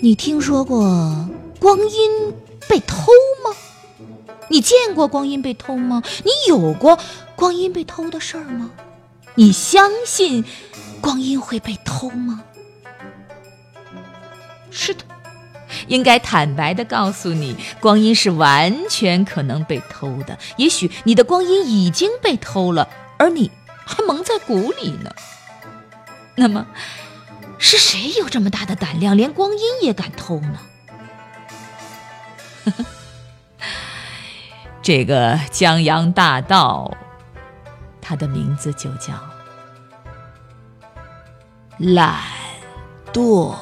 你听说过光阴被偷吗？你见过光阴被偷吗？你有过光阴被偷的事儿吗？你相信光阴会被偷吗？是的，应该坦白的告诉你，光阴是完全可能被偷的。也许你的光阴已经被偷了，而你还蒙在鼓里呢。那么，是谁有这么大的胆量，连光阴也敢偷呢？这个江洋大盗，他的名字就叫懒惰。